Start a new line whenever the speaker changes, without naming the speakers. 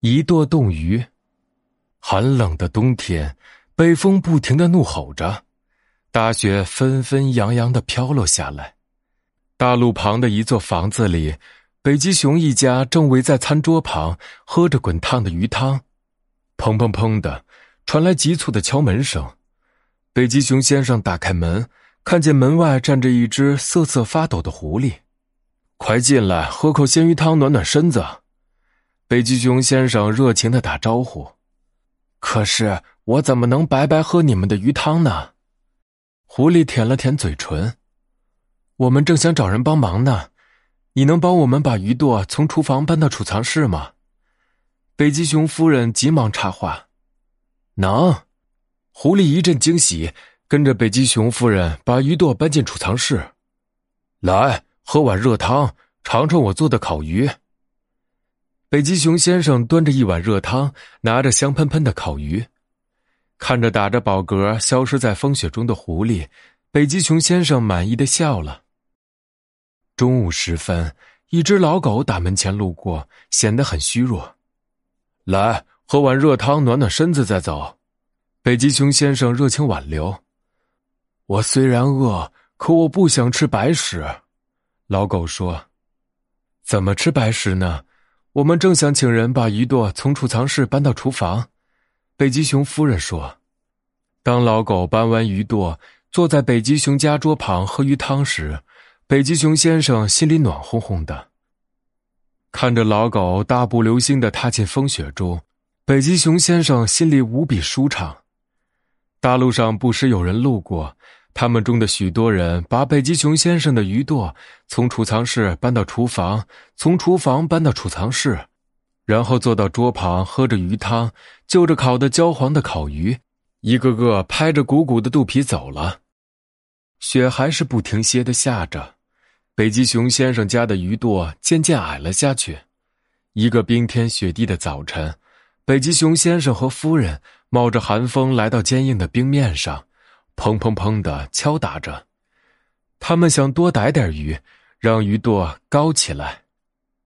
一舵冻鱼。寒冷的冬天，北风不停的怒吼着，大雪纷纷扬扬的飘落下来。大路旁的一座房子里，北极熊一家正围在餐桌旁喝着滚烫的鱼汤。砰砰砰的，传来急促的敲门声。北极熊先生打开门，看见门外站着一只瑟瑟发抖的狐狸。快进来，喝口鲜鱼汤暖暖身子。北极熊先生热情的打招呼。可是我怎么能白白喝你们的鱼汤呢？狐狸舔了舔嘴唇。我们正想找人帮忙呢，你能帮我们把鱼舵从厨房搬到储藏室吗？北极熊夫人急忙插话：“能。”狐狸一阵惊喜，跟着北极熊夫人把鱼舵搬进储藏室。来，喝碗热汤，尝尝我做的烤鱼。北极熊先生端着一碗热汤，拿着香喷喷的烤鱼，看着打着饱嗝消失在风雪中的狐狸，北极熊先生满意的笑了。中午时分，一只老狗打门前路过，显得很虚弱。来，喝碗热汤暖暖身子再走。北极熊先生热情挽留。我虽然饿，可我不想吃白食。老狗说：“怎么吃白食呢？我们正想请人把鱼舵从储藏室搬到厨房。”北极熊夫人说：“当老狗搬完鱼舵，坐在北极熊家桌旁喝鱼汤时，北极熊先生心里暖烘烘的。看着老狗大步流星的踏进风雪中，北极熊先生心里无比舒畅。”大路上不时有人路过，他们中的许多人把北极熊先生的鱼舵从储藏室搬到厨房，从厨房搬到储藏室，然后坐到桌旁喝着鱼汤，就着烤的焦黄的烤鱼，一个个拍着鼓鼓的肚皮走了。雪还是不停歇的下着，北极熊先生家的鱼舵渐渐矮了下去。一个冰天雪地的早晨。北极熊先生和夫人冒着寒风来到坚硬的冰面上，砰砰砰的敲打着。他们想多逮点鱼，让鱼舵高起来。